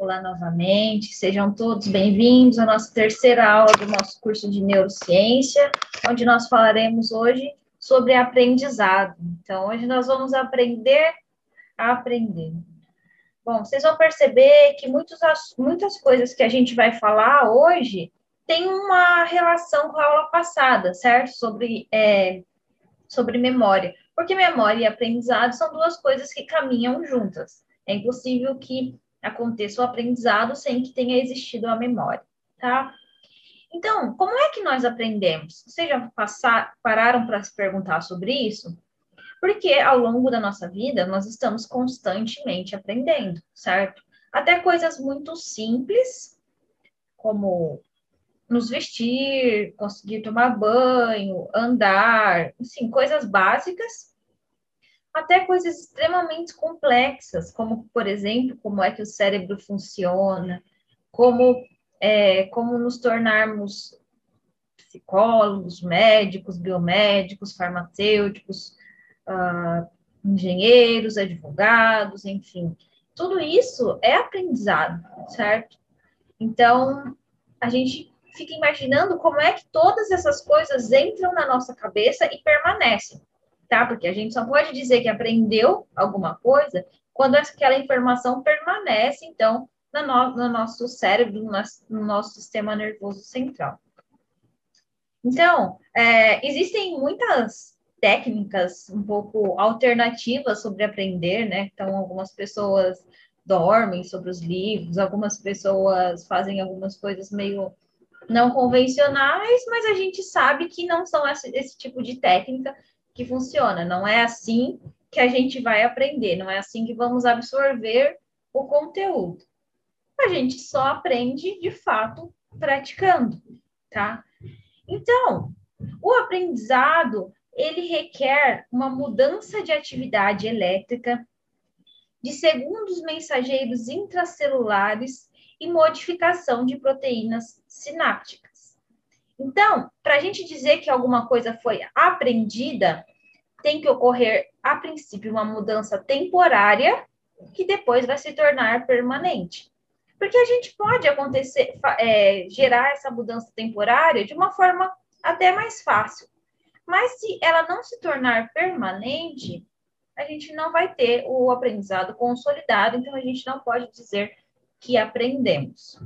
Olá novamente, sejam todos bem-vindos à nossa terceira aula do nosso curso de Neurociência, onde nós falaremos hoje sobre aprendizado. Então, hoje nós vamos aprender a aprender. Bom, vocês vão perceber que muitos, muitas coisas que a gente vai falar hoje têm uma relação com a aula passada, certo? Sobre, é, sobre memória. Porque memória e aprendizado são duas coisas que caminham juntas. É impossível que aconteça o aprendizado sem que tenha existido a memória, tá? Então, como é que nós aprendemos? Vocês já passar, pararam para se perguntar sobre isso? Porque ao longo da nossa vida, nós estamos constantemente aprendendo, certo? Até coisas muito simples, como nos vestir, conseguir tomar banho, andar, assim, coisas básicas, até coisas extremamente complexas, como, por exemplo, como é que o cérebro funciona, como, é, como nos tornarmos psicólogos, médicos, biomédicos, farmacêuticos, uh, engenheiros, advogados, enfim. Tudo isso é aprendizado, certo? Então, a gente fica imaginando como é que todas essas coisas entram na nossa cabeça e permanecem tá? Porque a gente só pode dizer que aprendeu alguma coisa quando aquela informação permanece, então, no, no nosso cérebro, no nosso, no nosso, sistema nervoso central. Então, é, existem muitas técnicas um pouco alternativas sobre aprender, né? Então, algumas pessoas dormem sobre os livros, algumas pessoas fazem algumas coisas meio não convencionais, mas a gente sabe que não são esse, esse tipo de técnica que funciona. Não é assim que a gente vai aprender, não é assim que vamos absorver o conteúdo. A gente só aprende de fato praticando, tá? Então, o aprendizado ele requer uma mudança de atividade elétrica de segundos mensageiros intracelulares e modificação de proteínas sinápticas. Então, para a gente dizer que alguma coisa foi aprendida, tem que ocorrer, a princípio, uma mudança temporária que depois vai se tornar permanente. Porque a gente pode acontecer, é, gerar essa mudança temporária de uma forma até mais fácil. Mas se ela não se tornar permanente, a gente não vai ter o aprendizado consolidado, então a gente não pode dizer que aprendemos.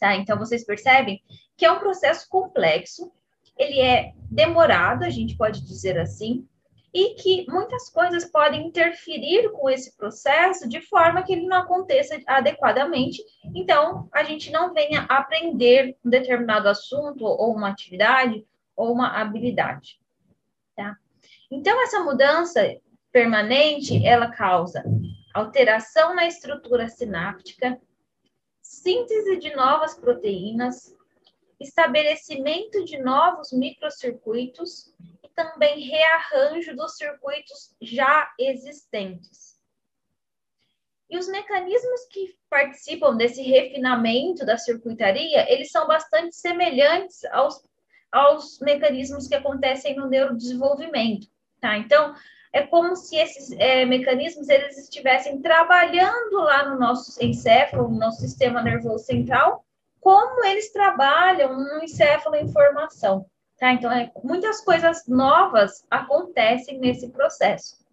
Tá? Então vocês percebem que é um processo complexo, ele é demorado, a gente pode dizer assim, e que muitas coisas podem interferir com esse processo de forma que ele não aconteça adequadamente. Então, a gente não venha aprender um determinado assunto ou uma atividade ou uma habilidade. Tá? Então, essa mudança permanente, ela causa alteração na estrutura sináptica, síntese de novas proteínas, estabelecimento de novos microcircuitos e também rearranjo dos circuitos já existentes. E os mecanismos que participam desse refinamento da circuitaria, eles são bastante semelhantes aos, aos mecanismos que acontecem no neurodesenvolvimento, tá? Então, é como se esses é, mecanismos eles estivessem trabalhando lá no nosso encéfalo, no nosso sistema nervoso central, como eles trabalham no encéfalo informação. Tá? Então, é, muitas coisas novas acontecem nesse processo.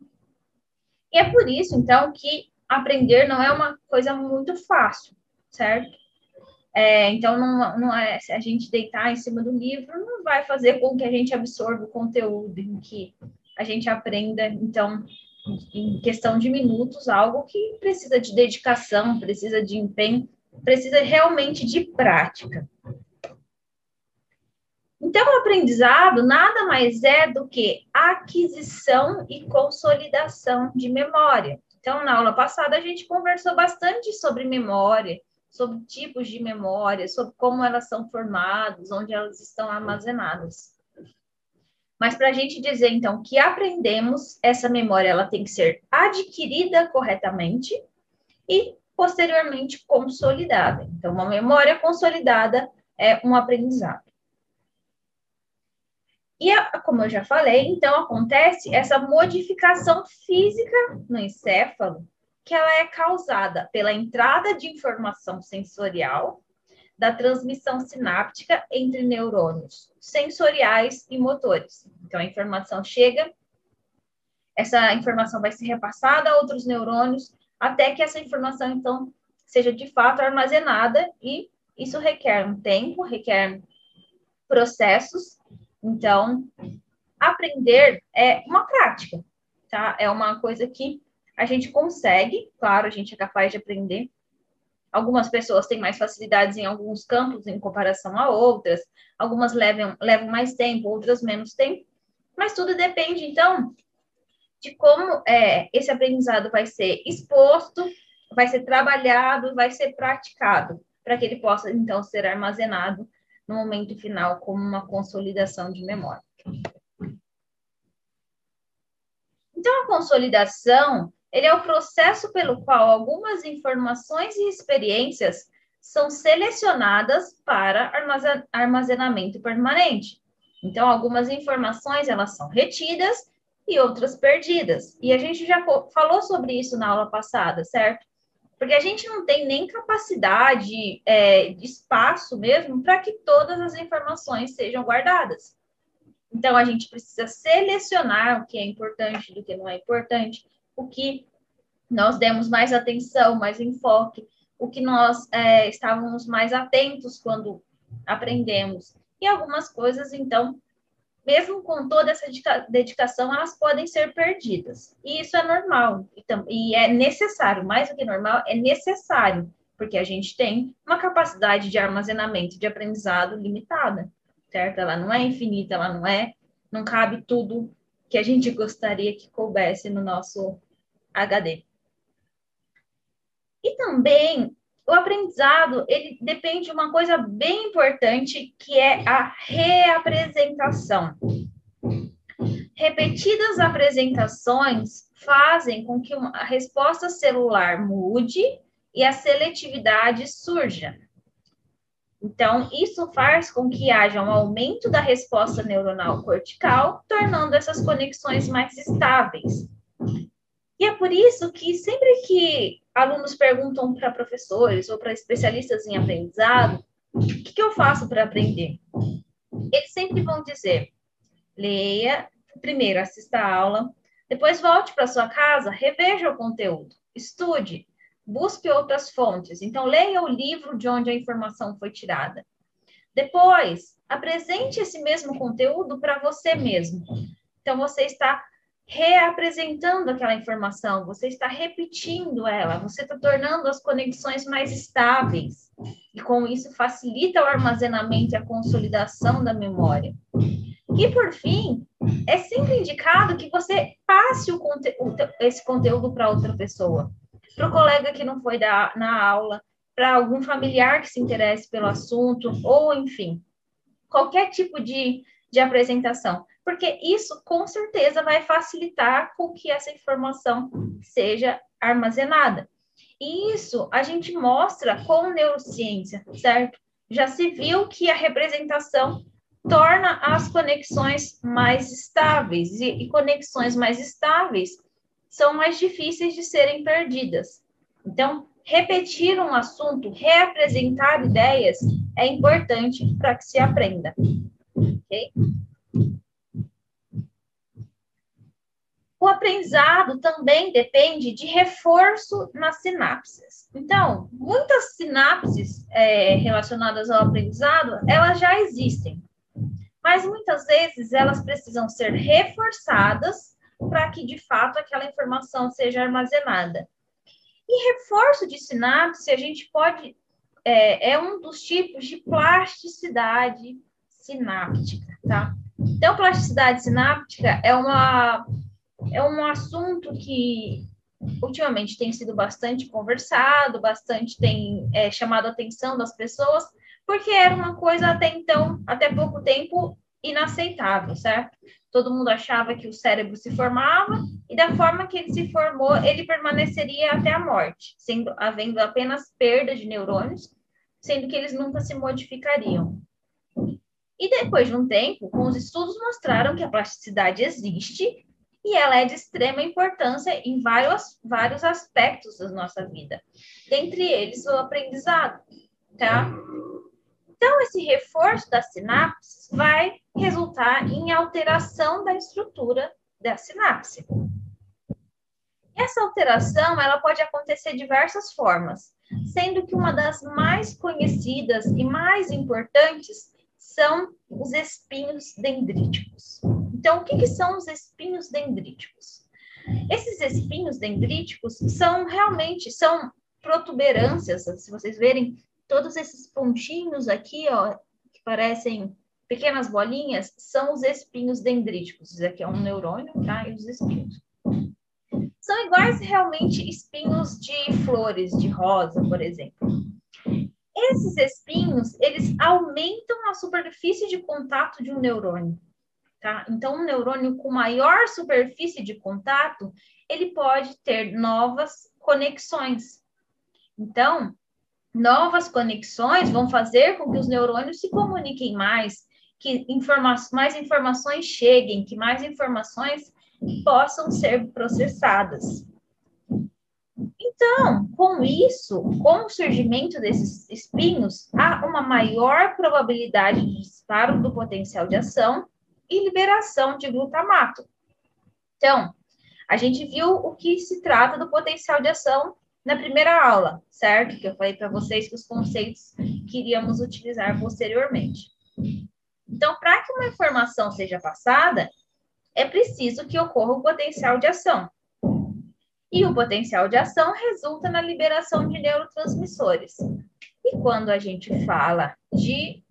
E é por isso, então, que aprender não é uma coisa muito fácil, certo? É, então, não, não é, se a gente deitar em cima do livro, não vai fazer com que a gente absorva o conteúdo, em que a gente aprenda, então, em questão de minutos, algo que precisa de dedicação, precisa de empenho, precisa realmente de prática. Então, o aprendizado nada mais é do que aquisição e consolidação de memória. Então, na aula passada, a gente conversou bastante sobre memória, sobre tipos de memória, sobre como elas são formadas, onde elas estão armazenadas. Mas para a gente dizer, então, que aprendemos, essa memória ela tem que ser adquirida corretamente e posteriormente consolidada. Então, uma memória consolidada é um aprendizado. E, como eu já falei, então acontece essa modificação física no encéfalo que ela é causada pela entrada de informação sensorial, da transmissão sináptica entre neurônios sensoriais e motores. Então, a informação chega, essa informação vai ser repassada a outros neurônios, até que essa informação, então, seja de fato armazenada, e isso requer um tempo, requer processos. Então, aprender é uma prática, tá? É uma coisa que a gente consegue, claro, a gente é capaz de aprender. Algumas pessoas têm mais facilidades em alguns campos em comparação a outras, algumas levam, levam mais tempo, outras menos tempo, mas tudo depende, então, de como é, esse aprendizado vai ser exposto, vai ser trabalhado, vai ser praticado, para que ele possa, então, ser armazenado no momento final como uma consolidação de memória. Então, a consolidação ele é o processo pelo qual algumas informações e experiências são selecionadas para armazenamento permanente. Então, algumas informações elas são retidas e outras perdidas. E a gente já falou sobre isso na aula passada, certo? Porque a gente não tem nem capacidade é, de espaço mesmo para que todas as informações sejam guardadas. Então, a gente precisa selecionar o que é importante do que não é importante, o que nós demos mais atenção, mais enfoque, o que nós é, estávamos mais atentos quando aprendemos. E algumas coisas, então, mesmo com toda essa dedicação, elas podem ser perdidas. E isso é normal, e é necessário, mais do que normal, é necessário, porque a gente tem uma capacidade de armazenamento de aprendizado limitada, certo? Ela não é infinita, ela não é, não cabe tudo que a gente gostaria que coubesse no nosso HD. E também o aprendizado, ele depende de uma coisa bem importante, que é a reapresentação. Repetidas apresentações fazem com que a resposta celular mude e a seletividade surja. Então, isso faz com que haja um aumento da resposta neuronal cortical, tornando essas conexões mais estáveis. E é por isso que sempre que alunos perguntam para professores ou para especialistas em aprendizado, o que, que eu faço para aprender? Eles sempre vão dizer: leia, primeiro assista a aula, depois volte para sua casa, reveja o conteúdo, estude, busque outras fontes. Então, leia o livro de onde a informação foi tirada. Depois, apresente esse mesmo conteúdo para você mesmo. Então, você está reapresentando aquela informação, você está repetindo ela, você está tornando as conexões mais estáveis, e com isso facilita o armazenamento e a consolidação da memória. E por fim, é sempre indicado que você passe o conte esse conteúdo para outra pessoa, para o colega que não foi da, na aula, para algum familiar que se interesse pelo assunto, ou enfim, qualquer tipo de, de apresentação porque isso com certeza vai facilitar com que essa informação seja armazenada. E isso a gente mostra com neurociência, certo? Já se viu que a representação torna as conexões mais estáveis, e, e conexões mais estáveis são mais difíceis de serem perdidas. Então, repetir um assunto, reapresentar ideias é importante para que se aprenda. Ok? O aprendizado também depende de reforço nas sinapses. Então, muitas sinapses é, relacionadas ao aprendizado, elas já existem, mas muitas vezes elas precisam ser reforçadas para que, de fato, aquela informação seja armazenada. E reforço de sinapse, a gente pode, é, é um dos tipos de plasticidade sináptica, tá? Então, plasticidade sináptica é uma é um assunto que ultimamente tem sido bastante conversado, bastante tem é, chamado a atenção das pessoas, porque era uma coisa até então, até pouco tempo, inaceitável, certo? Todo mundo achava que o cérebro se formava e da forma que ele se formou, ele permaneceria até a morte, sendo havendo apenas perda de neurônios, sendo que eles nunca se modificariam. E depois de um tempo, os estudos mostraram que a plasticidade existe e ela é de extrema importância em vários, vários aspectos da nossa vida, dentre eles o aprendizado, tá? Então, esse reforço das sinapses vai resultar em alteração da estrutura da sinapse. Essa alteração ela pode acontecer de diversas formas, sendo que uma das mais conhecidas e mais importantes são os espinhos dendríticos. Então, o que, que são os espinhos dendríticos? Esses espinhos dendríticos são realmente são protuberâncias, se vocês verem todos esses pontinhos aqui, ó, que parecem pequenas bolinhas, são os espinhos dendríticos. Isso aqui é um neurônio, tá? E os espinhos. São iguais realmente espinhos de flores, de rosa, por exemplo. Esses espinhos, eles aumentam a superfície de contato de um neurônio. Tá? Então, um neurônio com maior superfície de contato, ele pode ter novas conexões. Então, novas conexões vão fazer com que os neurônios se comuniquem mais, que informa mais informações cheguem, que mais informações possam ser processadas. Então, com isso, com o surgimento desses espinhos, há uma maior probabilidade de disparo do potencial de ação e liberação de glutamato. Então, a gente viu o que se trata do potencial de ação na primeira aula, certo? Que eu falei para vocês que os conceitos que iríamos utilizar posteriormente. Então, para que uma informação seja passada, é preciso que ocorra o potencial de ação. E o potencial de ação resulta na liberação de neurotransmissores. E quando a gente fala de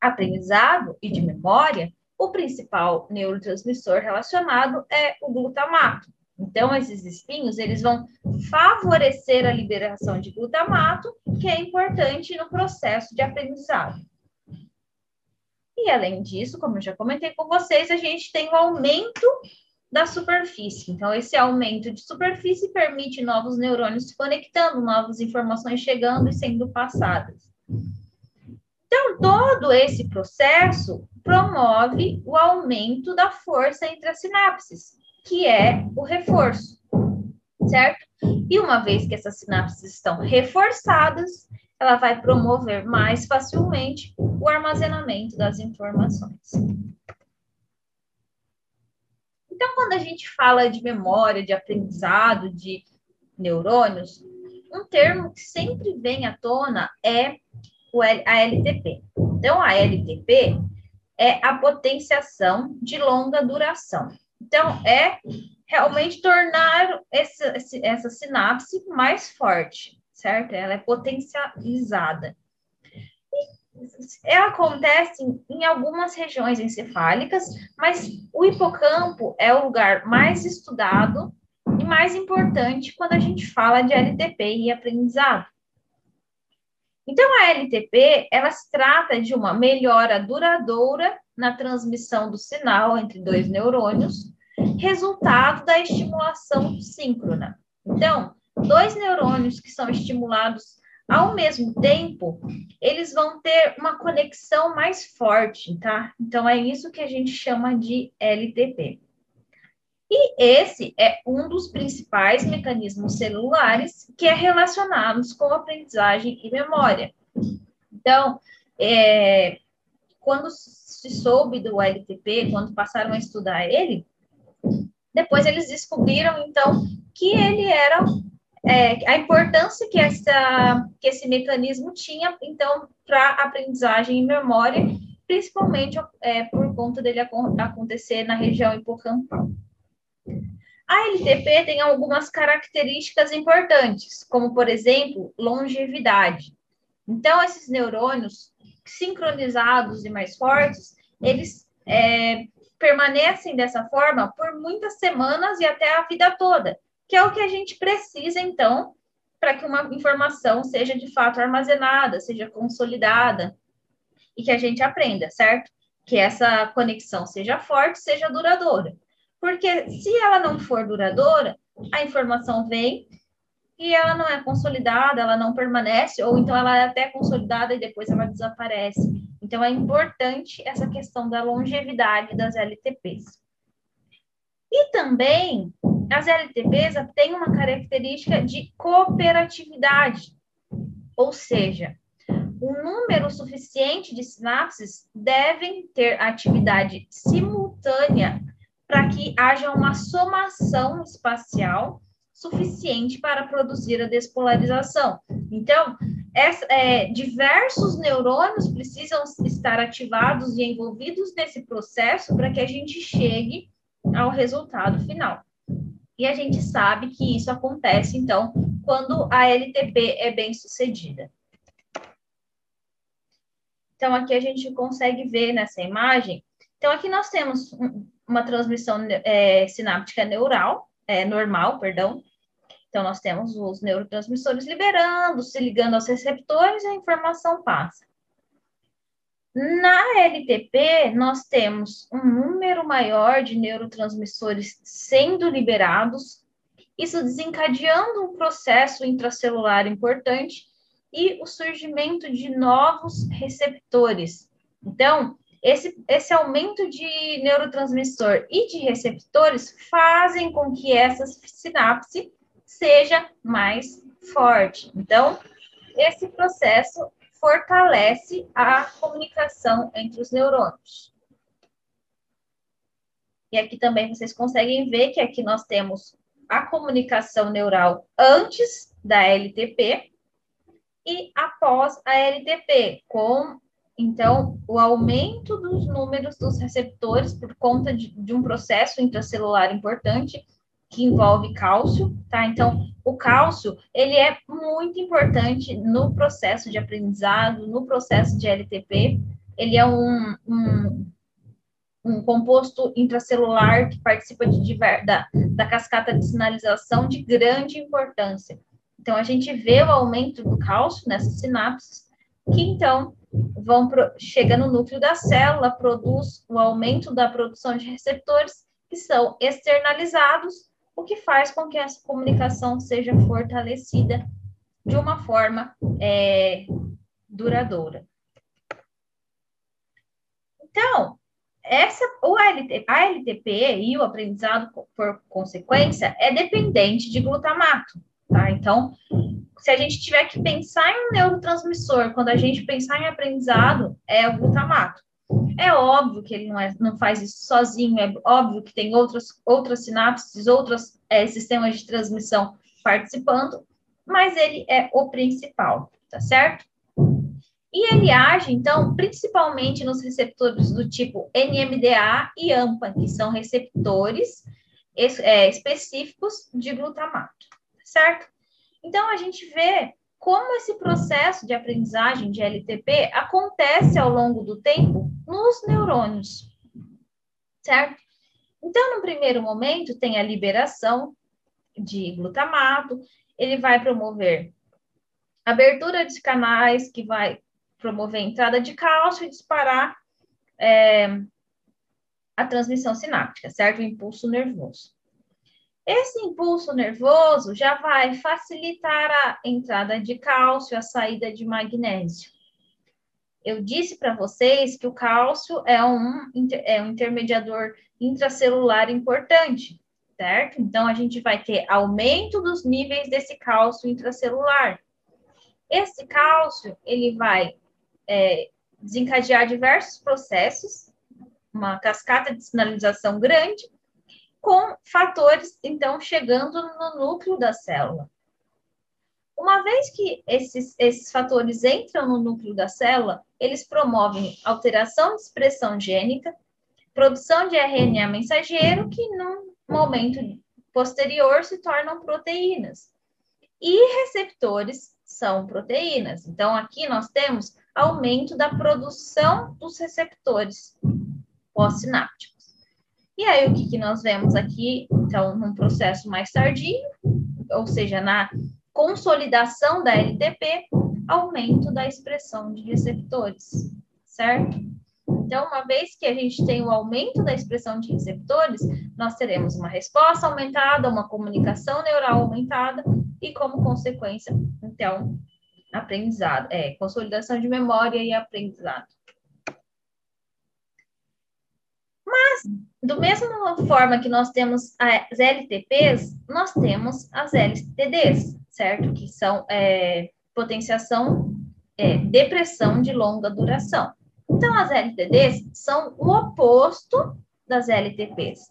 aprendizado e de memória, o principal neurotransmissor relacionado é o glutamato. Então, esses espinhos, eles vão favorecer a liberação de glutamato, que é importante no processo de aprendizado. E, além disso, como eu já comentei com vocês, a gente tem o aumento da superfície. Então, esse aumento de superfície permite novos neurônios se conectando, novas informações chegando e sendo passadas. Então, todo esse processo promove o aumento da força entre as sinapses, que é o reforço, certo? E uma vez que essas sinapses estão reforçadas, ela vai promover mais facilmente o armazenamento das informações. Então, quando a gente fala de memória, de aprendizado, de neurônios, um termo que sempre vem à tona é a LTP. Então, a LTP é a potenciação de longa duração. Então, é realmente tornar essa, essa sinapse mais forte, certo? Ela é potencializada. E ela acontece em algumas regiões encefálicas, mas o hipocampo é o lugar mais estudado e mais importante quando a gente fala de LTP e aprendizado. Então, a LTP, ela se trata de uma melhora duradoura na transmissão do sinal entre dois neurônios, resultado da estimulação síncrona. Então, dois neurônios que são estimulados ao mesmo tempo, eles vão ter uma conexão mais forte, tá? Então, é isso que a gente chama de LTP. E esse é um dos principais mecanismos celulares que é relacionados com aprendizagem e memória. Então, é, quando se soube do LTP, quando passaram a estudar ele, depois eles descobriram, então, que ele era é, a importância que, essa, que esse mecanismo tinha, então, para aprendizagem e memória, principalmente é, por conta dele acontecer na região hipocampal. A LTP tem algumas características importantes, como, por exemplo, longevidade. Então, esses neurônios sincronizados e mais fortes, eles é, permanecem dessa forma por muitas semanas e até a vida toda, que é o que a gente precisa, então, para que uma informação seja de fato armazenada, seja consolidada e que a gente aprenda, certo? Que essa conexão seja forte, seja duradoura. Porque se ela não for duradoura, a informação vem e ela não é consolidada, ela não permanece, ou então ela é até consolidada e depois ela desaparece. Então é importante essa questão da longevidade das LTPs. E também as LTPs têm uma característica de cooperatividade, ou seja, um número suficiente de sinapses devem ter atividade simultânea para que haja uma somação espacial suficiente para produzir a despolarização. Então, essa, é, diversos neurônios precisam estar ativados e envolvidos nesse processo para que a gente chegue ao resultado final. E a gente sabe que isso acontece, então, quando a LTP é bem sucedida. Então, aqui a gente consegue ver nessa imagem. Então, aqui nós temos uma transmissão é, sináptica neural, é, normal, perdão. Então, nós temos os neurotransmissores liberando, se ligando aos receptores a informação passa. Na LTP, nós temos um número maior de neurotransmissores sendo liberados, isso desencadeando um processo intracelular importante e o surgimento de novos receptores. Então, esse, esse aumento de neurotransmissor e de receptores fazem com que essa sinapse seja mais forte. Então, esse processo fortalece a comunicação entre os neurônios. E aqui também vocês conseguem ver que aqui nós temos a comunicação neural antes da LTP, e após a LTP, com então o aumento dos números dos receptores por conta de, de um processo intracelular importante que envolve cálcio, tá? Então, o cálcio, ele é muito importante no processo de aprendizado, no processo de LTP. Ele é um, um, um composto intracelular que participa de, da, da cascata de sinalização de grande importância. Então, a gente vê o aumento do cálcio nessas sinapses, que então vão pro, chega no núcleo da célula, produz o aumento da produção de receptores que são externalizados, o que faz com que essa comunicação seja fortalecida de uma forma é, duradoura. Então, essa, o a LTP e o aprendizado por consequência é dependente de glutamato tá? Então, se a gente tiver que pensar em um neurotransmissor, quando a gente pensar em aprendizado, é o glutamato. É óbvio que ele não, é, não faz isso sozinho, é óbvio que tem outras, outras sinapses, outros é, sistemas de transmissão participando, mas ele é o principal, tá certo? E ele age, então, principalmente nos receptores do tipo NMDA e AMPA, que são receptores é, específicos de glutamato certo? Então, a gente vê como esse processo de aprendizagem de LTP acontece ao longo do tempo nos neurônios, certo? Então, no primeiro momento, tem a liberação de glutamato, ele vai promover abertura de canais, que vai promover a entrada de cálcio e disparar é, a transmissão sináptica, certo? O impulso nervoso. Esse impulso nervoso já vai facilitar a entrada de cálcio, a saída de magnésio. Eu disse para vocês que o cálcio é um, é um intermediador intracelular importante, certo? Então, a gente vai ter aumento dos níveis desse cálcio intracelular. Esse cálcio, ele vai é, desencadear diversos processos, uma cascata de sinalização grande, com fatores, então, chegando no núcleo da célula. Uma vez que esses, esses fatores entram no núcleo da célula, eles promovem alteração de expressão gênica, produção de RNA mensageiro, que num momento posterior se tornam proteínas. E receptores são proteínas. Então, aqui nós temos aumento da produção dos receptores pós-sinápticos. E aí, o que, que nós vemos aqui? Então, num processo mais tardio, ou seja, na consolidação da LTP, aumento da expressão de receptores, certo? Então, uma vez que a gente tem o aumento da expressão de receptores, nós teremos uma resposta aumentada, uma comunicação neural aumentada e, como consequência, então, aprendizado, é, consolidação de memória e aprendizado. Mas, do mesma forma que nós temos as LTPs, nós temos as LTDs, certo? Que são é, potenciação, é, depressão de longa duração. Então, as LTDs são o oposto das LTPs,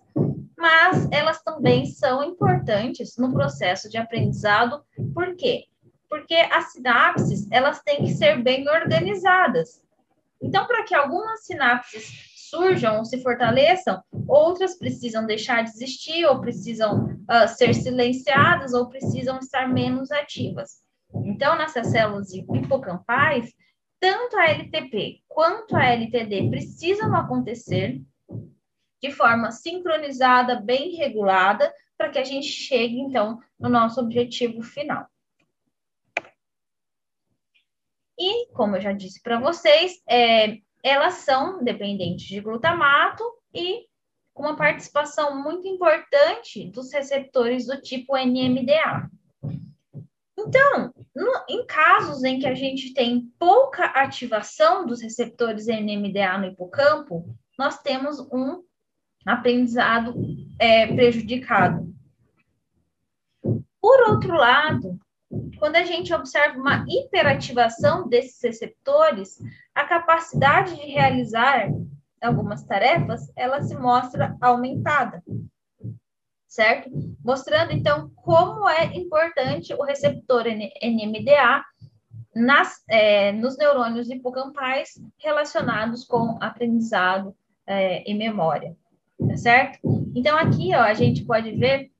mas elas também são importantes no processo de aprendizado, por quê? Porque as sinapses, elas têm que ser bem organizadas. Então, para que algumas sinapses surjam ou se fortaleçam, outras precisam deixar de existir, ou precisam uh, ser silenciadas, ou precisam estar menos ativas. Então, nessas células hipocampais, tanto a LTP quanto a LTD precisam acontecer de forma sincronizada, bem regulada, para que a gente chegue, então, no nosso objetivo final. E, como eu já disse para vocês, é, elas são dependentes de glutamato e uma participação muito importante dos receptores do tipo NMDA. Então, no, em casos em que a gente tem pouca ativação dos receptores NMDA no hipocampo, nós temos um aprendizado é, prejudicado. Por outro lado, quando a gente observa uma hiperativação desses receptores, a capacidade de realizar algumas tarefas, ela se mostra aumentada, certo? Mostrando, então, como é importante o receptor NMDA nas, é, nos neurônios hipocampais relacionados com aprendizado é, e memória, tá certo? Então, aqui, ó, a gente pode ver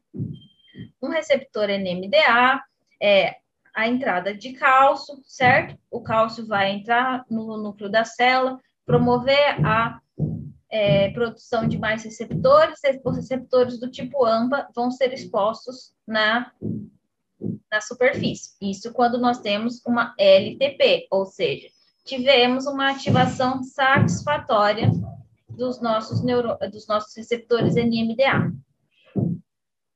um receptor NMDA, é, a entrada de cálcio, certo? O cálcio vai entrar no núcleo da célula, promover a é, produção de mais receptores, os receptores do tipo AMPA vão ser expostos na, na superfície. Isso quando nós temos uma LTP, ou seja, tivemos uma ativação satisfatória dos nossos, neuro, dos nossos receptores NMDA.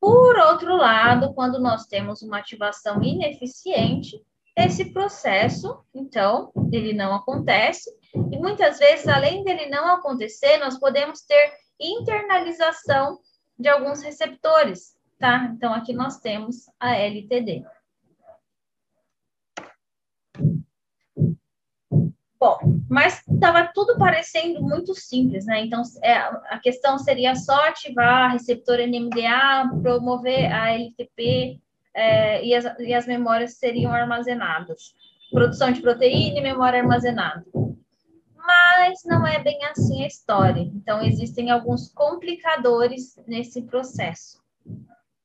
Por outro lado, quando nós temos uma ativação ineficiente, esse processo, então, ele não acontece, e muitas vezes, além dele não acontecer, nós podemos ter internalização de alguns receptores, tá? Então, aqui nós temos a LTD. Bom, mas estava tudo parecendo muito simples, né? Então, é, a questão seria só ativar receptor NMDA, promover a LTP é, e, as, e as memórias seriam armazenadas. Produção de proteína e memória armazenada. Mas não é bem assim a história. Então, existem alguns complicadores nesse processo,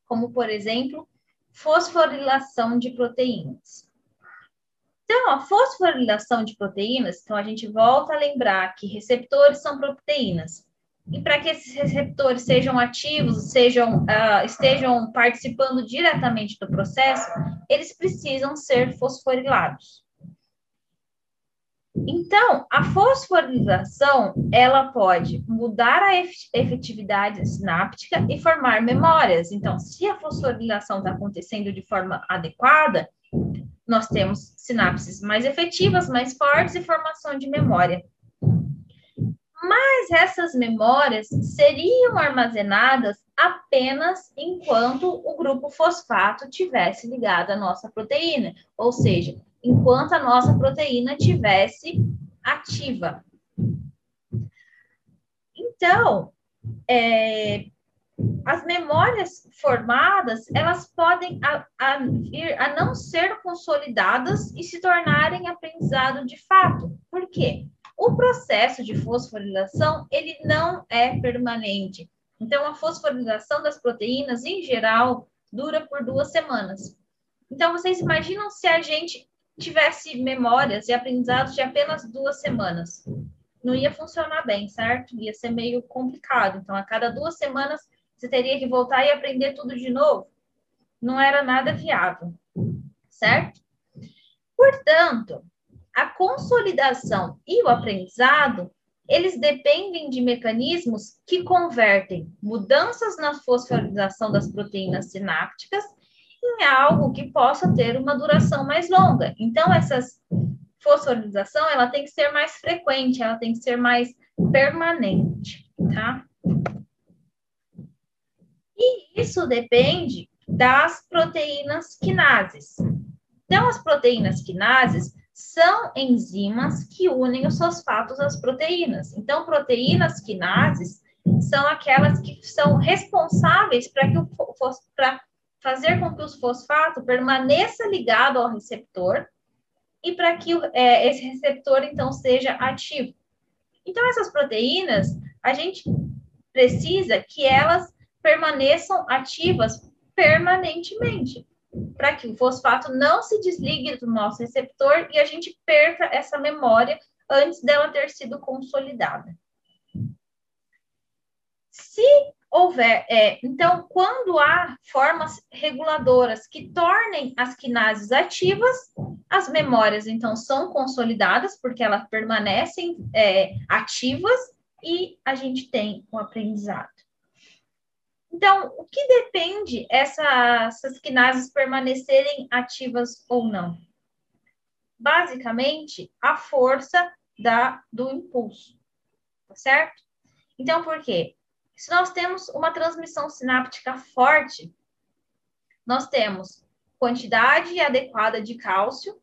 como, por exemplo, fosforilação de proteínas. Então, a fosforilação de proteínas, então a gente volta a lembrar que receptores são proteínas. E para que esses receptores sejam ativos, sejam, uh, estejam participando diretamente do processo, eles precisam ser fosforilados. Então, a fosforilação, ela pode mudar a efetividade sináptica e formar memórias. Então, se a fosforilação está acontecendo de forma adequada, nós temos sinapses mais efetivas, mais fortes e formação de memória. Mas essas memórias seriam armazenadas apenas enquanto o grupo fosfato tivesse ligado à nossa proteína, ou seja, enquanto a nossa proteína tivesse ativa. Então, é, as memórias formadas, elas podem a, a, a não ser consolidadas e se tornarem aprendizado de fato. Por quê? O processo de fosforilação, ele não é permanente. Então, a fosforilação das proteínas, em geral, dura por duas semanas. Então, vocês imaginam se a gente tivesse memórias e aprendizados de apenas duas semanas? Não ia funcionar bem, certo? Ia ser meio complicado. Então, a cada duas semanas, você teria que voltar e aprender tudo de novo. Não era nada viável, certo? Portanto, a consolidação e o aprendizado, eles dependem de mecanismos que convertem mudanças na fosforilação das proteínas sinápticas em algo que possa ter uma duração mais longa. Então, essa fosforilação, ela tem que ser mais frequente, ela tem que ser mais permanente, tá? Isso depende das proteínas quinases. Então, as proteínas quinases são enzimas que unem os fosfatos às proteínas. Então, proteínas quinases são aquelas que são responsáveis para que o para fazer com que o fosfato permaneça ligado ao receptor e para que é, esse receptor então seja ativo. Então, essas proteínas, a gente precisa que elas permaneçam ativas permanentemente para que o fosfato não se desligue do nosso receptor e a gente perca essa memória antes dela ter sido consolidada. Se houver, é, então, quando há formas reguladoras que tornem as quinases ativas, as memórias, então, são consolidadas, porque elas permanecem é, ativas, e a gente tem o aprendizado. Então, o que depende essa, essas quinases permanecerem ativas ou não? Basicamente, a força da, do impulso, tá certo? Então, por quê? Se nós temos uma transmissão sináptica forte, nós temos quantidade adequada de cálcio.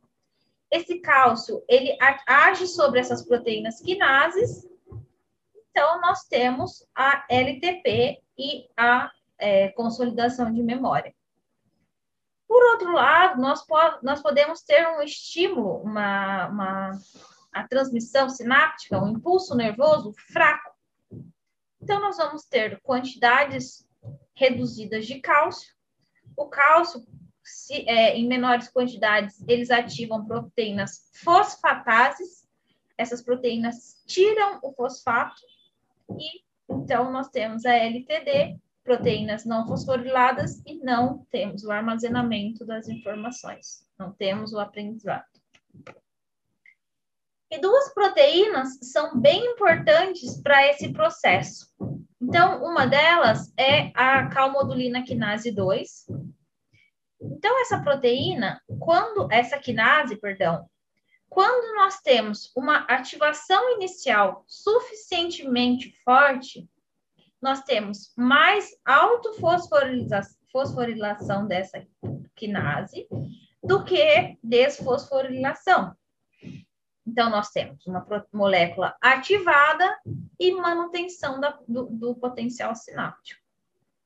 Esse cálcio, ele age sobre essas proteínas quinases. Então, nós temos a LTP e a é, consolidação de memória. Por outro lado, nós, po nós podemos ter um estímulo, uma, uma, a transmissão sináptica, um impulso nervoso fraco. Então, nós vamos ter quantidades reduzidas de cálcio. O cálcio, se, é, em menores quantidades, eles ativam proteínas fosfatases. Essas proteínas tiram o fosfato e então, nós temos a LTD, proteínas não fosforiladas, e não temos o armazenamento das informações, não temos o aprendizado. E duas proteínas são bem importantes para esse processo. Então, uma delas é a calmodulina quinase 2. Então, essa proteína, quando essa quinase, perdão, quando nós temos uma ativação inicial suficientemente forte, nós temos mais autofosforilação dessa quinase do que desfosforilação. Então, nós temos uma molécula ativada e manutenção da, do, do potencial sináptico,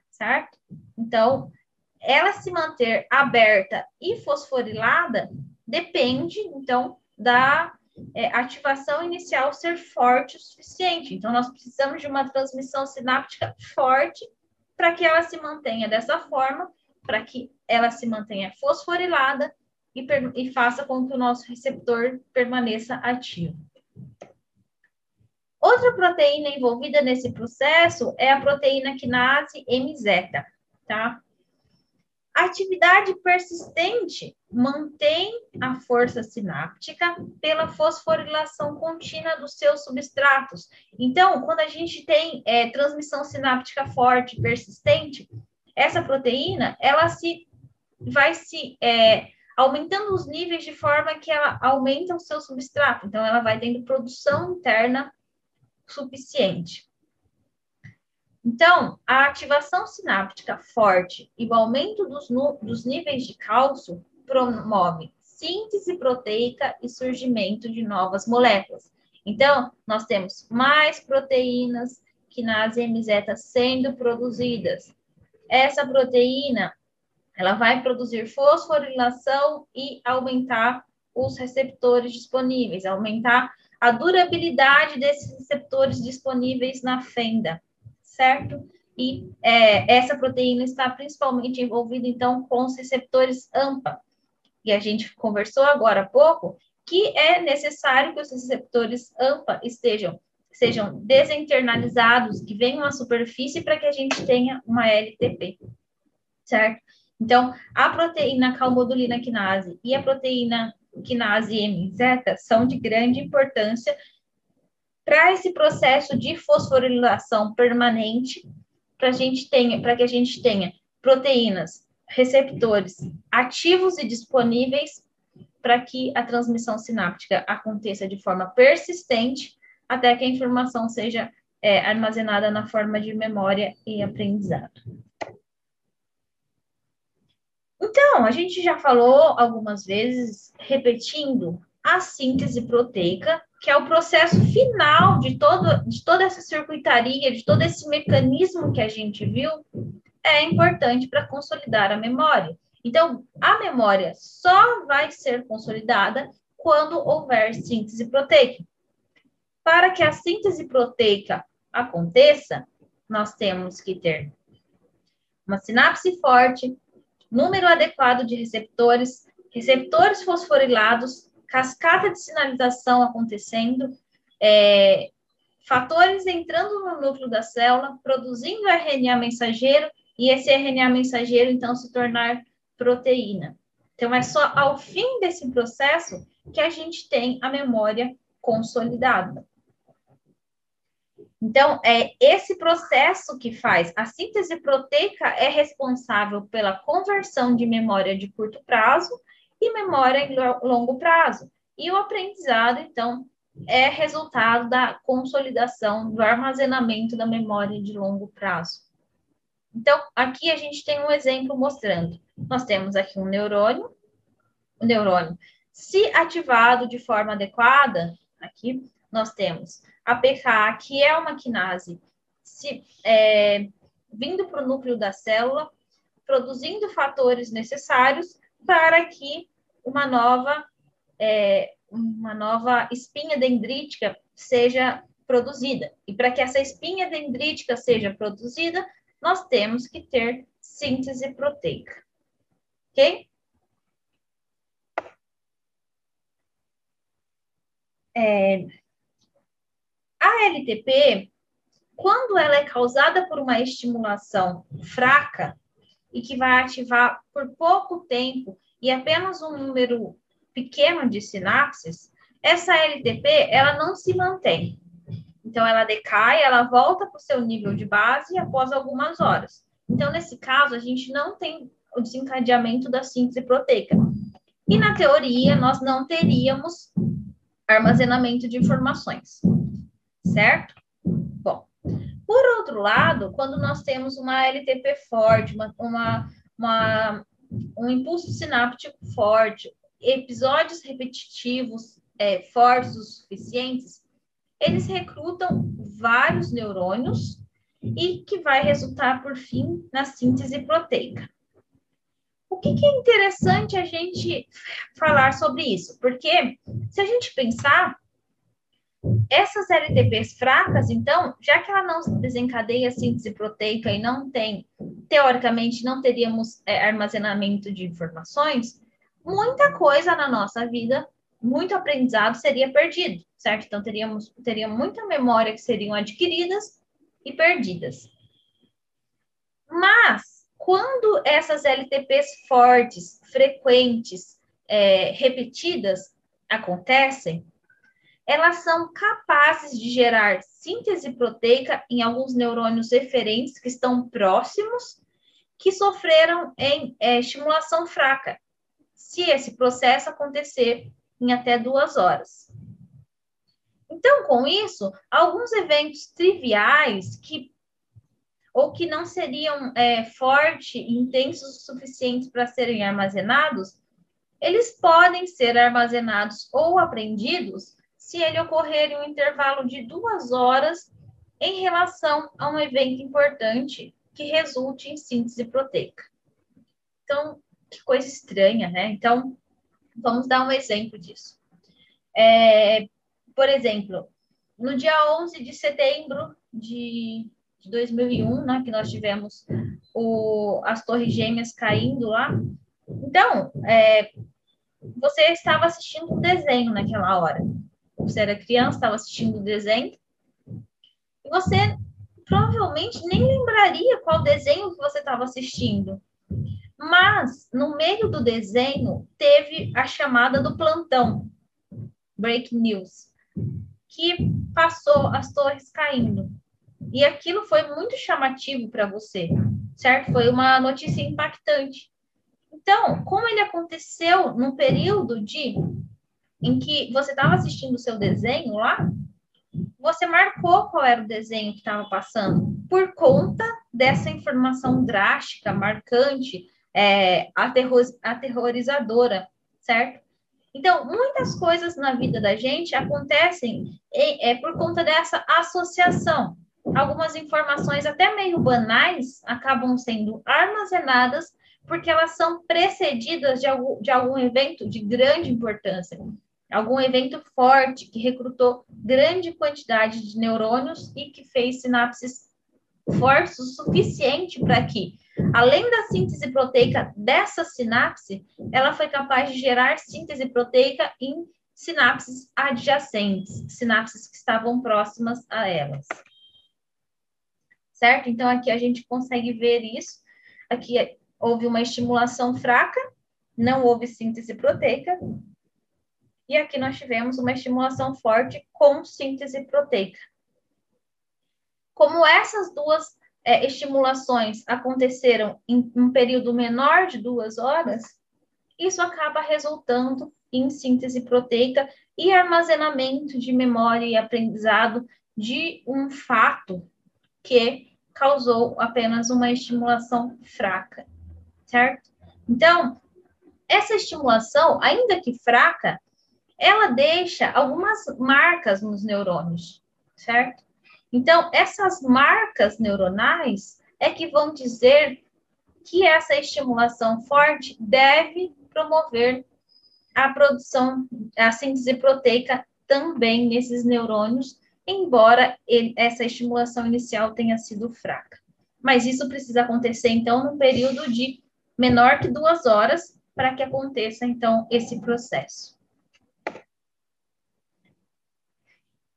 certo? Então, ela se manter aberta e fosforilada depende, então, da é, ativação inicial ser forte o suficiente. Então, nós precisamos de uma transmissão sináptica forte para que ela se mantenha dessa forma, para que ela se mantenha fosforilada e, e faça com que o nosso receptor permaneça ativo. Outra proteína envolvida nesse processo é a proteína quinase M-zeta, tá? A atividade persistente mantém a força sináptica pela fosforilação contínua dos seus substratos. Então, quando a gente tem é, transmissão sináptica forte, persistente, essa proteína, ela se vai se é, aumentando os níveis de forma que ela aumenta o seu substrato. Então, ela vai tendo produção interna suficiente. Então, a ativação sináptica forte e o aumento dos, dos níveis de cálcio promove síntese proteica e surgimento de novas moléculas. Então, nós temos mais proteínas quinase MZ sendo produzidas. Essa proteína, ela vai produzir fosforilação e aumentar os receptores disponíveis, aumentar a durabilidade desses receptores disponíveis na fenda certo? E é, essa proteína está principalmente envolvida, então, com os receptores AMPA, e a gente conversou agora há pouco, que é necessário que os receptores AMPA estejam sejam desinternalizados, que venham à superfície para que a gente tenha uma LTP, certo? Então, a proteína calmodulina quinase e a proteína quinase M-zeta são de grande importância para esse processo de fosforilação permanente, para que a gente tenha proteínas, receptores ativos e disponíveis para que a transmissão sináptica aconteça de forma persistente até que a informação seja é, armazenada na forma de memória e aprendizado. Então, a gente já falou algumas vezes, repetindo, a síntese proteica, que é o processo final de, todo, de toda essa circuitaria, de todo esse mecanismo que a gente viu, é importante para consolidar a memória. Então, a memória só vai ser consolidada quando houver síntese proteica. Para que a síntese proteica aconteça, nós temos que ter uma sinapse forte, número adequado de receptores, receptores fosforilados, cascata de sinalização acontecendo, é, fatores entrando no núcleo da célula, produzindo RNA mensageiro, e esse RNA mensageiro, então, se tornar proteína. Então, é só ao fim desse processo que a gente tem a memória consolidada. Então, é esse processo que faz. A síntese proteica é responsável pela conversão de memória de curto prazo e memória em longo prazo. E o aprendizado, então, é resultado da consolidação do armazenamento da memória de longo prazo. Então, aqui a gente tem um exemplo mostrando. Nós temos aqui um neurônio, o neurônio, se ativado de forma adequada, aqui nós temos a PKA, que é uma quinase, se, é, vindo para o núcleo da célula, produzindo fatores necessários para que uma nova, é, uma nova espinha dendrítica seja produzida. E para que essa espinha dendrítica seja produzida, nós temos que ter síntese proteica. Ok? É, a LTP, quando ela é causada por uma estimulação fraca e que vai ativar por pouco tempo e apenas um número pequeno de sinapses, essa LTP ela não se mantém. Então ela decai, ela volta para o seu nível de base após algumas horas. Então nesse caso a gente não tem o desencadeamento da síntese proteica. E na teoria nós não teríamos armazenamento de informações certo? Bom, por outro lado, quando nós temos uma LTP forte, uma, uma, uma um impulso sináptico forte, episódios repetitivos é, fortes o suficientes, eles recrutam vários neurônios e que vai resultar, por fim, na síntese proteica. O que, que, é interessante a gente falar sobre isso? Porque se a gente pensar, essas LTPs fracas, então, já que ela não desencadeia a síntese proteica e não tem, teoricamente, não teríamos é, armazenamento de informações, muita coisa na nossa vida, muito aprendizado seria perdido, certo? Então, teríamos teria muita memória que seriam adquiridas e perdidas. Mas, quando essas LTPs fortes, frequentes, é, repetidas acontecem, elas são capazes de gerar síntese proteica em alguns neurônios referentes que estão próximos, que sofreram em é, estimulação fraca, se esse processo acontecer em até duas horas. Então, com isso, alguns eventos triviais que ou que não seriam é, fortes e intensos o suficientes para serem armazenados, eles podem ser armazenados ou aprendidos se ele ocorrer em um intervalo de duas horas em relação a um evento importante que resulte em síntese proteica. Então, que coisa estranha, né? Então, vamos dar um exemplo disso. É, por exemplo, no dia 11 de setembro de, de 2001, né, que nós tivemos o, as torres gêmeas caindo lá. Então, é, você estava assistindo um desenho naquela hora você era criança, estava assistindo o desenho, e você provavelmente nem lembraria qual desenho que você estava assistindo. Mas, no meio do desenho, teve a chamada do plantão, break news, que passou as torres caindo. E aquilo foi muito chamativo para você, certo? Foi uma notícia impactante. Então, como ele aconteceu no período de em que você estava assistindo o seu desenho lá, você marcou qual era o desenho que estava passando, por conta dessa informação drástica, marcante, é, aterrorizadora, certo? Então, muitas coisas na vida da gente acontecem é, por conta dessa associação. Algumas informações, até meio banais, acabam sendo armazenadas porque elas são precedidas de algum, de algum evento de grande importância, algum evento forte que recrutou grande quantidade de neurônios e que fez sinapses fortes o suficiente para que Além da síntese proteica dessa sinapse, ela foi capaz de gerar síntese proteica em sinapses adjacentes, sinapses que estavam próximas a elas. Certo? Então, aqui a gente consegue ver isso. Aqui houve uma estimulação fraca, não houve síntese proteica. E aqui nós tivemos uma estimulação forte com síntese proteica. Como essas duas é, estimulações aconteceram em um período menor de duas horas, isso acaba resultando em síntese proteica e armazenamento de memória e aprendizado de um fato que causou apenas uma estimulação fraca, certo? Então, essa estimulação, ainda que fraca, ela deixa algumas marcas nos neurônios, certo? Então, essas marcas neuronais é que vão dizer que essa estimulação forte deve promover a produção, a síntese proteica também nesses neurônios, embora ele, essa estimulação inicial tenha sido fraca. Mas isso precisa acontecer, então, num período de menor que duas horas, para que aconteça, então, esse processo.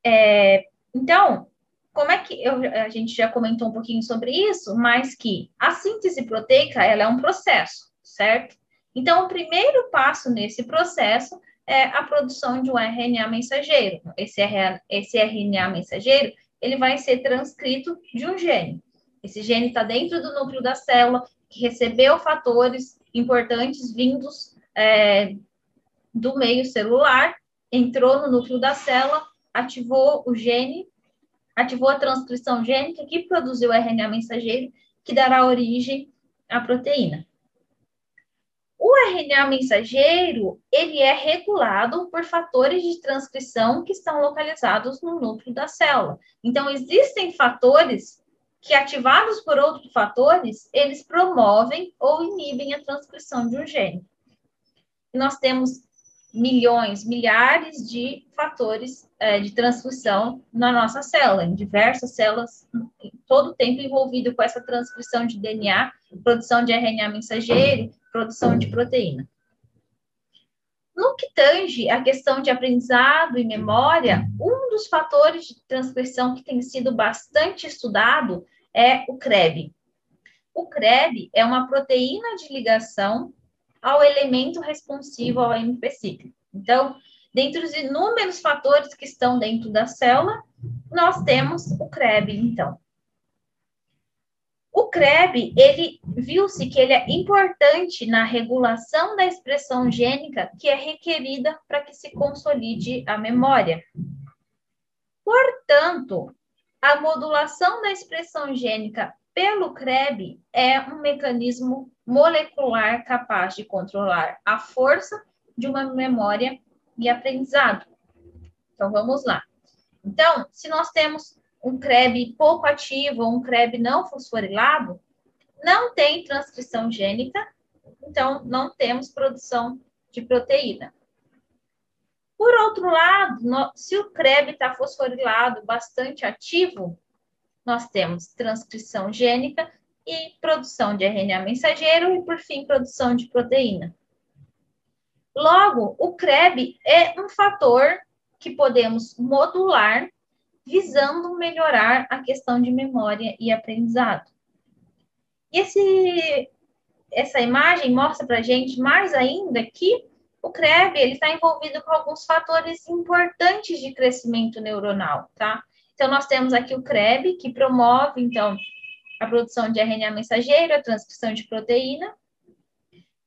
É, então, como é que eu, a gente já comentou um pouquinho sobre isso, mas que a síntese proteica ela é um processo, certo? Então, o primeiro passo nesse processo é a produção de um RNA mensageiro. Esse RNA, esse RNA mensageiro ele vai ser transcrito de um gene. Esse gene está dentro do núcleo da célula, que recebeu fatores importantes vindos é, do meio celular, entrou no núcleo da célula, ativou o gene ativou a transcrição gênica que produziu o RNA mensageiro, que dará origem à proteína. O RNA mensageiro, ele é regulado por fatores de transcrição que estão localizados no núcleo da célula. Então, existem fatores que, ativados por outros fatores, eles promovem ou inibem a transcrição de um gene. Nós temos milhões, milhares de fatores é, de transcrição na nossa célula, em diversas células, todo o tempo envolvido com essa transcrição de DNA, produção de RNA mensageiro, produção de proteína. No que tange a questão de aprendizado e memória, um dos fatores de transcrição que tem sido bastante estudado é o CREB. O CREB é uma proteína de ligação ao elemento responsivo ao MP cíclico. Então, dentre os inúmeros fatores que estão dentro da célula, nós temos o CREB, então. O CREB, ele viu-se que ele é importante na regulação da expressão gênica que é requerida para que se consolide a memória. Portanto, a modulação da expressão gênica pelo CREB é um mecanismo molecular capaz de controlar a força de uma memória e aprendizado. Então, vamos lá. Então, se nós temos um CREB pouco ativo ou um CREB não fosforilado, não tem transcrição gênica, então não temos produção de proteína. Por outro lado, se o CREB está fosforilado, bastante ativo, nós temos transcrição gênica e produção de RNA mensageiro e, por fim, produção de proteína. Logo, o CREB é um fator que podemos modular visando melhorar a questão de memória e aprendizado. Esse, essa imagem mostra para gente mais ainda que o CREB está envolvido com alguns fatores importantes de crescimento neuronal, tá? Então, nós temos aqui o CREB, que promove, então, a produção de RNA mensageiro, a transcrição de proteína.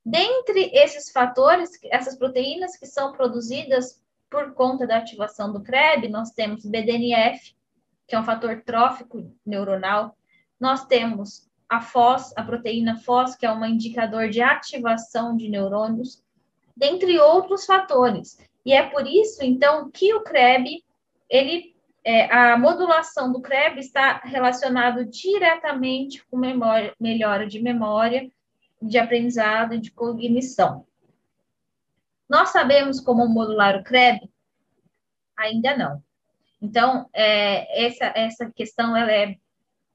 Dentre esses fatores, essas proteínas que são produzidas por conta da ativação do CREB, nós temos BDNF, que é um fator trófico neuronal, nós temos a FOS, a proteína FOS, que é um indicador de ativação de neurônios, dentre outros fatores. E é por isso, então, que o CREB, ele, é, a modulação do CREB está relacionado diretamente com memória, melhora de memória, de aprendizado e de cognição. Nós sabemos como modular o CREB? Ainda não. Então, é, essa, essa questão ela é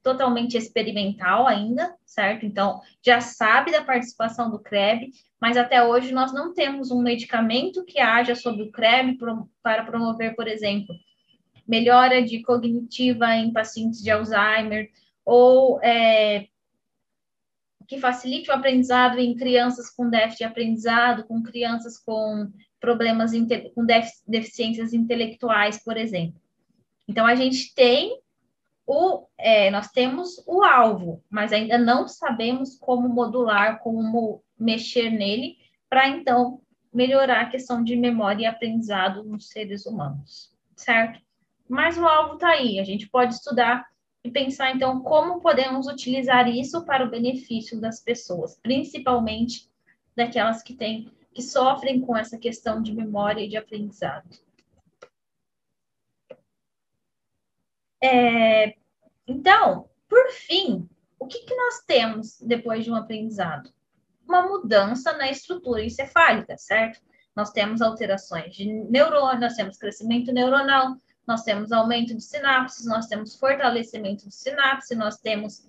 totalmente experimental ainda, certo? Então, já sabe da participação do CREB, mas até hoje nós não temos um medicamento que haja sobre o CREB para promover, por exemplo, melhora de cognitiva em pacientes de Alzheimer, ou é, que facilite o aprendizado em crianças com déficit de aprendizado, com crianças com problemas, com deficiências intelectuais, por exemplo. Então, a gente tem o, é, nós temos o alvo, mas ainda não sabemos como modular, como mexer nele, para então melhorar a questão de memória e aprendizado nos seres humanos, certo? Mas o alvo está aí, a gente pode estudar e pensar então como podemos utilizar isso para o benefício das pessoas, principalmente daquelas que têm que sofrem com essa questão de memória e de aprendizado. É, então, por fim, o que, que nós temos depois de um aprendizado? Uma mudança na estrutura encefálica, certo? Nós temos alterações de neurônio, nós temos crescimento neuronal, nós temos aumento de sinapses, nós temos fortalecimento de sinapse, nós temos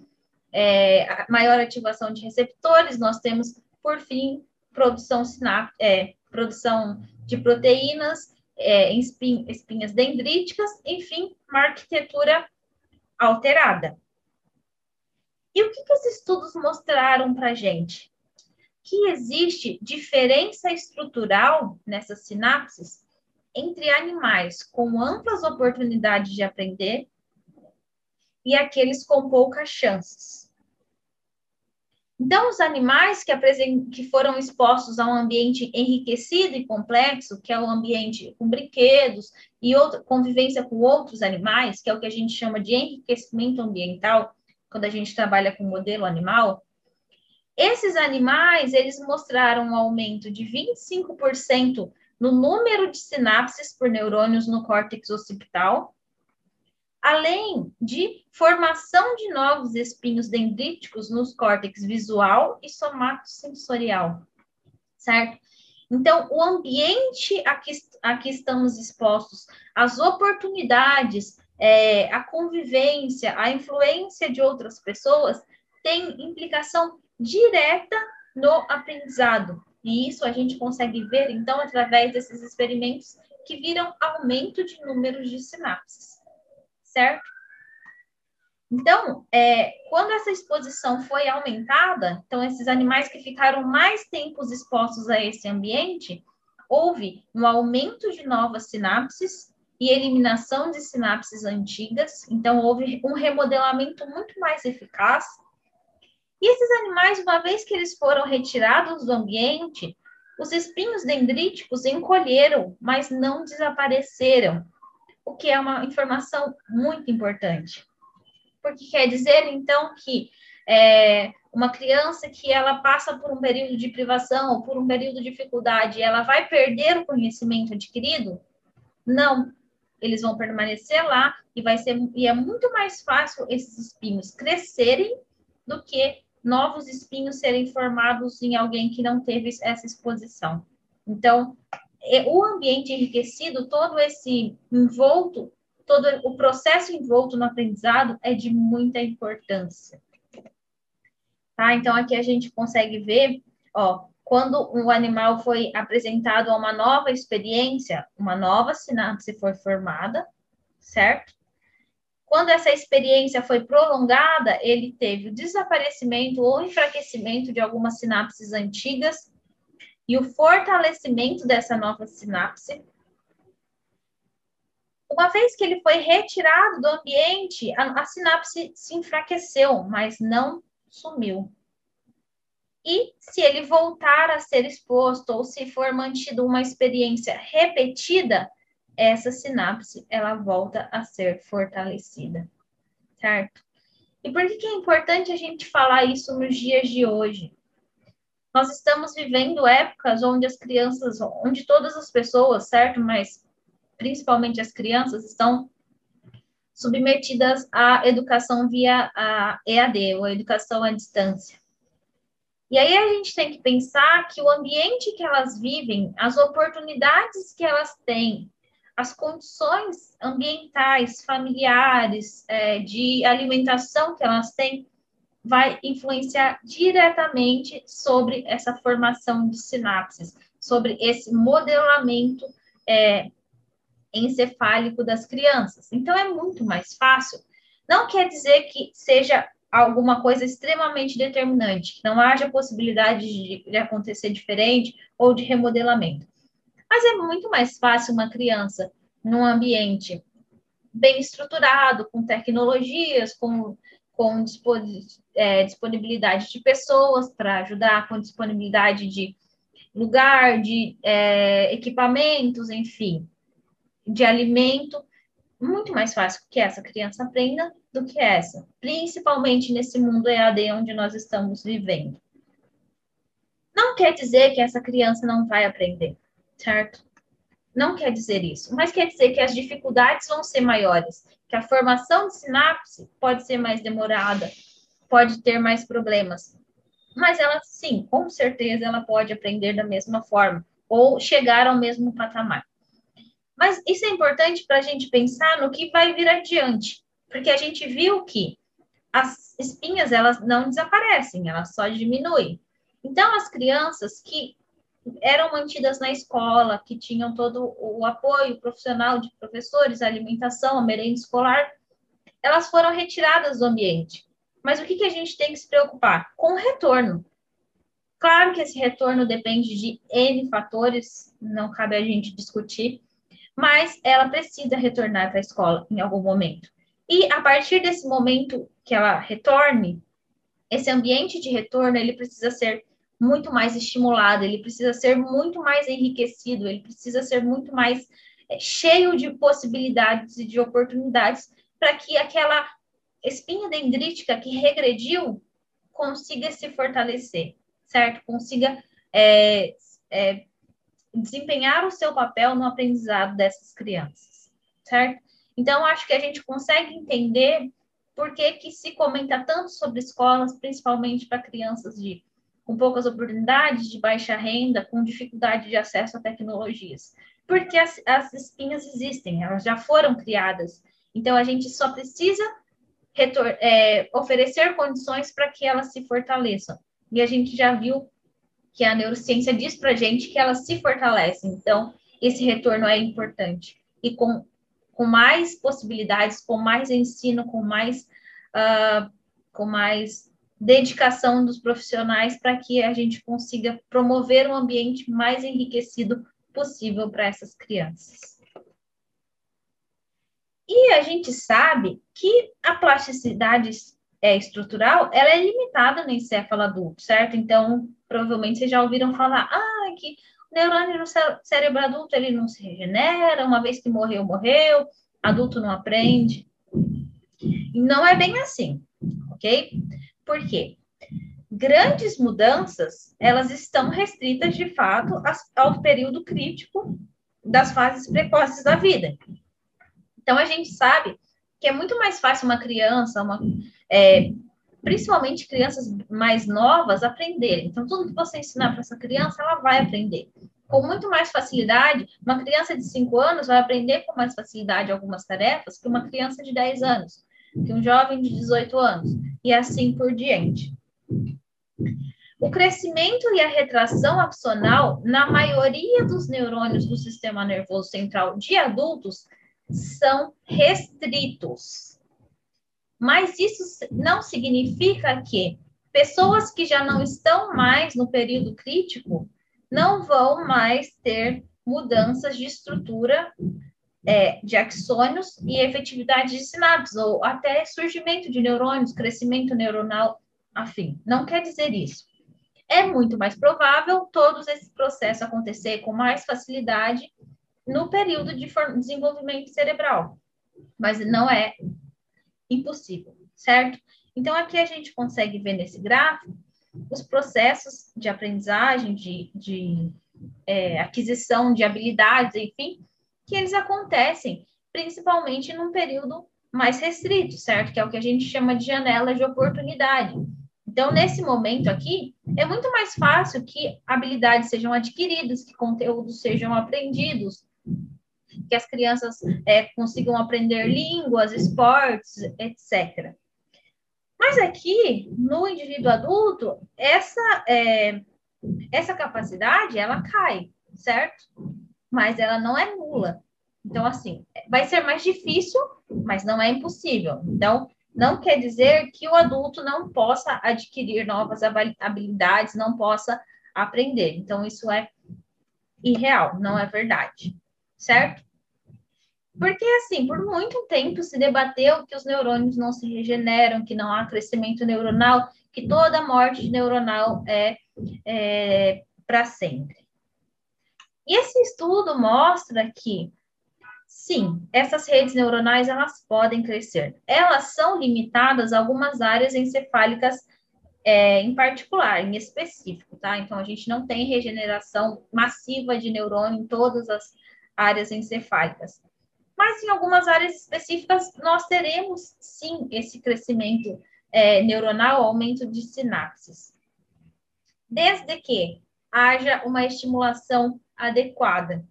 é, maior ativação de receptores, nós temos, por fim, produção, sinap é, produção de proteínas é, espin espinhas dendríticas, enfim, uma arquitetura alterada. E o que, que os estudos mostraram para a gente? Que existe diferença estrutural nessas sinapses entre animais com amplas oportunidades de aprender e aqueles com poucas chances. Então, os animais que, que foram expostos a um ambiente enriquecido e complexo, que é o um ambiente com brinquedos e outra, convivência com outros animais, que é o que a gente chama de enriquecimento ambiental, quando a gente trabalha com modelo animal, esses animais, eles mostraram um aumento de 25% no número de sinapses por neurônios no córtex occipital, além de formação de novos espinhos dendríticos nos córtex visual e somatosensorial, certo? Então, o ambiente a que, a que estamos expostos, as oportunidades, é, a convivência, a influência de outras pessoas, tem implicação direta no aprendizado. E isso a gente consegue ver, então, através desses experimentos que viram aumento de números de sinapses certo? Então, é, quando essa exposição foi aumentada, então esses animais que ficaram mais tempos expostos a esse ambiente, houve um aumento de novas sinapses e eliminação de sinapses antigas, então houve um remodelamento muito mais eficaz. E esses animais, uma vez que eles foram retirados do ambiente, os espinhos dendríticos encolheram, mas não desapareceram o que é uma informação muito importante. Porque quer dizer, então, que é, uma criança que ela passa por um período de privação ou por um período de dificuldade, ela vai perder o conhecimento adquirido? Não. Eles vão permanecer lá e vai ser e é muito mais fácil esses espinhos crescerem do que novos espinhos serem formados em alguém que não teve essa exposição. Então, é, o ambiente enriquecido, todo esse envolto, todo o processo envolto no aprendizado é de muita importância. Tá? Então, aqui a gente consegue ver, ó, quando um animal foi apresentado a uma nova experiência, uma nova sinapse foi formada, certo? Quando essa experiência foi prolongada, ele teve o desaparecimento ou enfraquecimento de algumas sinapses antigas e o fortalecimento dessa nova sinapse. Uma vez que ele foi retirado do ambiente, a, a sinapse se enfraqueceu, mas não sumiu. E se ele voltar a ser exposto ou se for mantido uma experiência repetida, essa sinapse ela volta a ser fortalecida, certo? E por que, é importante a gente falar isso nos dias de hoje? Nós estamos vivendo épocas onde as crianças, onde todas as pessoas, certo? Mas principalmente as crianças, estão submetidas à educação via a EAD, ou a educação à distância. E aí a gente tem que pensar que o ambiente que elas vivem, as oportunidades que elas têm, as condições ambientais, familiares, é, de alimentação que elas têm, vai influenciar diretamente sobre essa formação de sinapses, sobre esse modelamento é, encefálico das crianças. Então, é muito mais fácil. Não quer dizer que seja alguma coisa extremamente determinante, que não haja possibilidade de, de acontecer diferente ou de remodelamento. Mas é muito mais fácil uma criança num ambiente bem estruturado, com tecnologias, com com é, disponibilidade de pessoas para ajudar, com disponibilidade de lugar, de é, equipamentos, enfim, de alimento, muito mais fácil que essa criança aprenda do que essa, principalmente nesse mundo EAD onde nós estamos vivendo. Não quer dizer que essa criança não vai aprender, certo? Não quer dizer isso, mas quer dizer que as dificuldades vão ser maiores que a formação de sinapse pode ser mais demorada, pode ter mais problemas. Mas ela, sim, com certeza, ela pode aprender da mesma forma ou chegar ao mesmo patamar. Mas isso é importante para a gente pensar no que vai vir adiante, porque a gente viu que as espinhas elas não desaparecem, elas só diminuem. Então, as crianças que eram mantidas na escola, que tinham todo o apoio profissional de professores, alimentação, merenda escolar, elas foram retiradas do ambiente. Mas o que, que a gente tem que se preocupar? Com o retorno. Claro que esse retorno depende de N fatores, não cabe a gente discutir, mas ela precisa retornar para a escola em algum momento. E a partir desse momento que ela retorne, esse ambiente de retorno ele precisa ser muito mais estimulado, ele precisa ser muito mais enriquecido, ele precisa ser muito mais é, cheio de possibilidades e de oportunidades para que aquela espinha dendrítica que regrediu consiga se fortalecer, certo? Consiga é, é, desempenhar o seu papel no aprendizado dessas crianças, certo? Então, acho que a gente consegue entender por que, que se comenta tanto sobre escolas, principalmente para crianças de com poucas oportunidades, de baixa renda, com dificuldade de acesso a tecnologias. Porque as, as espinhas existem, elas já foram criadas. Então, a gente só precisa é, oferecer condições para que elas se fortaleçam. E a gente já viu que a neurociência diz para a gente que elas se fortalecem. Então, esse retorno é importante. E com, com mais possibilidades, com mais ensino, com mais, uh, com mais dedicação dos profissionais para que a gente consiga promover um ambiente mais enriquecido possível para essas crianças. E a gente sabe que a plasticidade é, estrutural ela é limitada no encéfalo adulto, certo? Então, provavelmente vocês já ouviram falar, ah, que o neurônio no cérebro adulto ele não se regenera, uma vez que morreu, morreu, adulto não aprende. Não é bem assim, ok? Por quê? Grandes mudanças, elas estão restritas, de fato, ao período crítico das fases precoces da vida. Então, a gente sabe que é muito mais fácil uma criança, uma, é, principalmente crianças mais novas, aprenderem. Então, tudo que você ensinar para essa criança, ela vai aprender. Com muito mais facilidade, uma criança de 5 anos vai aprender com mais facilidade algumas tarefas que uma criança de 10 anos que um jovem de 18 anos, e assim por diante. O crescimento e a retração axonal na maioria dos neurônios do sistema nervoso central de adultos são restritos. Mas isso não significa que pessoas que já não estão mais no período crítico não vão mais ter mudanças de estrutura é, de axônios e efetividade de sinapses, ou até surgimento de neurônios, crescimento neuronal, afim. Não quer dizer isso. É muito mais provável todos esses processos acontecer com mais facilidade no período de desenvolvimento cerebral, mas não é impossível, certo? Então, aqui a gente consegue ver nesse gráfico os processos de aprendizagem, de, de é, aquisição de habilidades, enfim, que eles acontecem principalmente num período mais restrito, certo? Que é o que a gente chama de janela de oportunidade. Então, nesse momento aqui, é muito mais fácil que habilidades sejam adquiridas, que conteúdos sejam aprendidos, que as crianças é, consigam aprender línguas, esportes, etc. Mas aqui, no indivíduo adulto, essa, é, essa capacidade, ela cai, certo? Mas ela não é nula. Então, assim, vai ser mais difícil, mas não é impossível. Então, não quer dizer que o adulto não possa adquirir novas habilidades, não possa aprender. Então, isso é irreal, não é verdade, certo? Porque, assim, por muito tempo se debateu que os neurônios não se regeneram, que não há crescimento neuronal, que toda morte neuronal é, é para sempre. E esse estudo mostra que, sim, essas redes neuronais elas podem crescer. Elas são limitadas a algumas áreas encefálicas é, em particular, em específico, tá? Então, a gente não tem regeneração massiva de neurônio em todas as áreas encefálicas mas em algumas áreas específicas nós teremos sim esse crescimento é, neuronal, aumento de sinapses. Desde que haja uma estimulação adequada,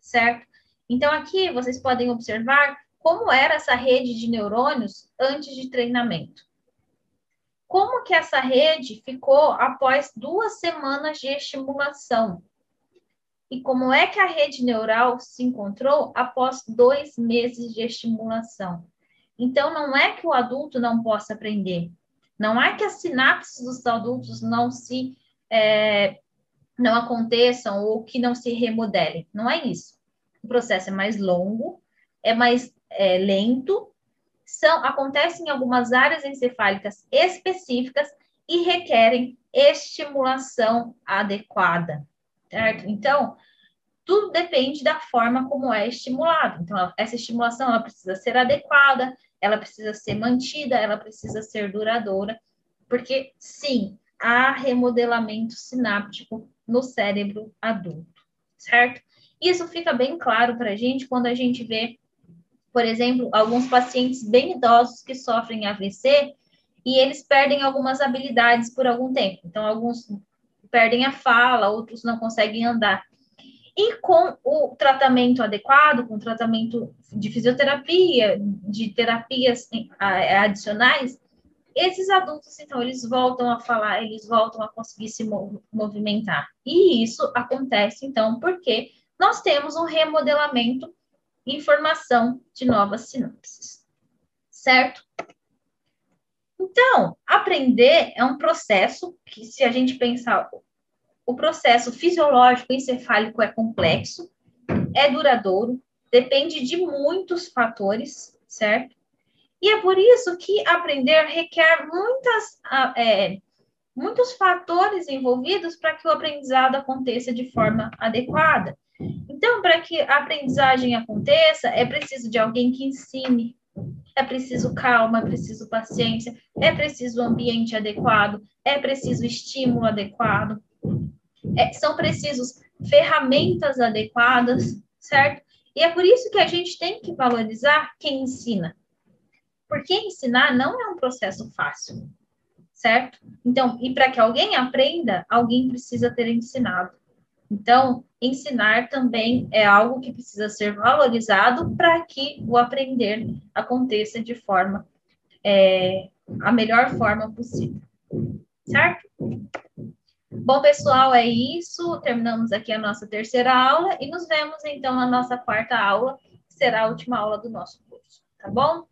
certo? Então, aqui vocês podem observar como era essa rede de neurônios antes de treinamento. Como que essa rede ficou após duas semanas de estimulação? e como é que a rede neural se encontrou após dois meses de estimulação. Então, não é que o adulto não possa aprender, não é que as sinapses dos adultos não se é, não aconteçam ou que não se remodelem, não é isso. O processo é mais longo, é mais é, lento, são acontecem em algumas áreas encefálicas específicas e requerem estimulação adequada certo? Então, tudo depende da forma como é estimulado. Então, essa estimulação ela precisa ser adequada, ela precisa ser mantida, ela precisa ser duradoura, porque sim, há remodelamento sináptico no cérebro adulto, certo? Isso fica bem claro para a gente quando a gente vê, por exemplo, alguns pacientes bem idosos que sofrem AVC e eles perdem algumas habilidades por algum tempo. Então, alguns perdem a fala, outros não conseguem andar. E com o tratamento adequado, com tratamento de fisioterapia, de terapias adicionais, esses adultos, então, eles voltam a falar, eles voltam a conseguir se movimentar. E isso acontece, então, porque nós temos um remodelamento e formação de novas sinapses. Certo? Então, aprender é um processo que, se a gente pensar, o processo fisiológico encefálico é complexo, é duradouro, depende de muitos fatores, certo? E é por isso que aprender requer muitas, é, muitos fatores envolvidos para que o aprendizado aconteça de forma adequada. Então, para que a aprendizagem aconteça, é preciso de alguém que ensine, é preciso calma, é preciso paciência, é preciso ambiente adequado, é preciso estímulo adequado, é, são precisos ferramentas adequadas, certo? E é por isso que a gente tem que valorizar quem ensina. Porque ensinar não é um processo fácil, certo? Então, e para que alguém aprenda, alguém precisa ter ensinado. Então, ensinar também é algo que precisa ser valorizado para que o aprender aconteça de forma, é, a melhor forma possível, certo? Bom, pessoal, é isso. Terminamos aqui a nossa terceira aula e nos vemos então na nossa quarta aula, que será a última aula do nosso curso, tá bom?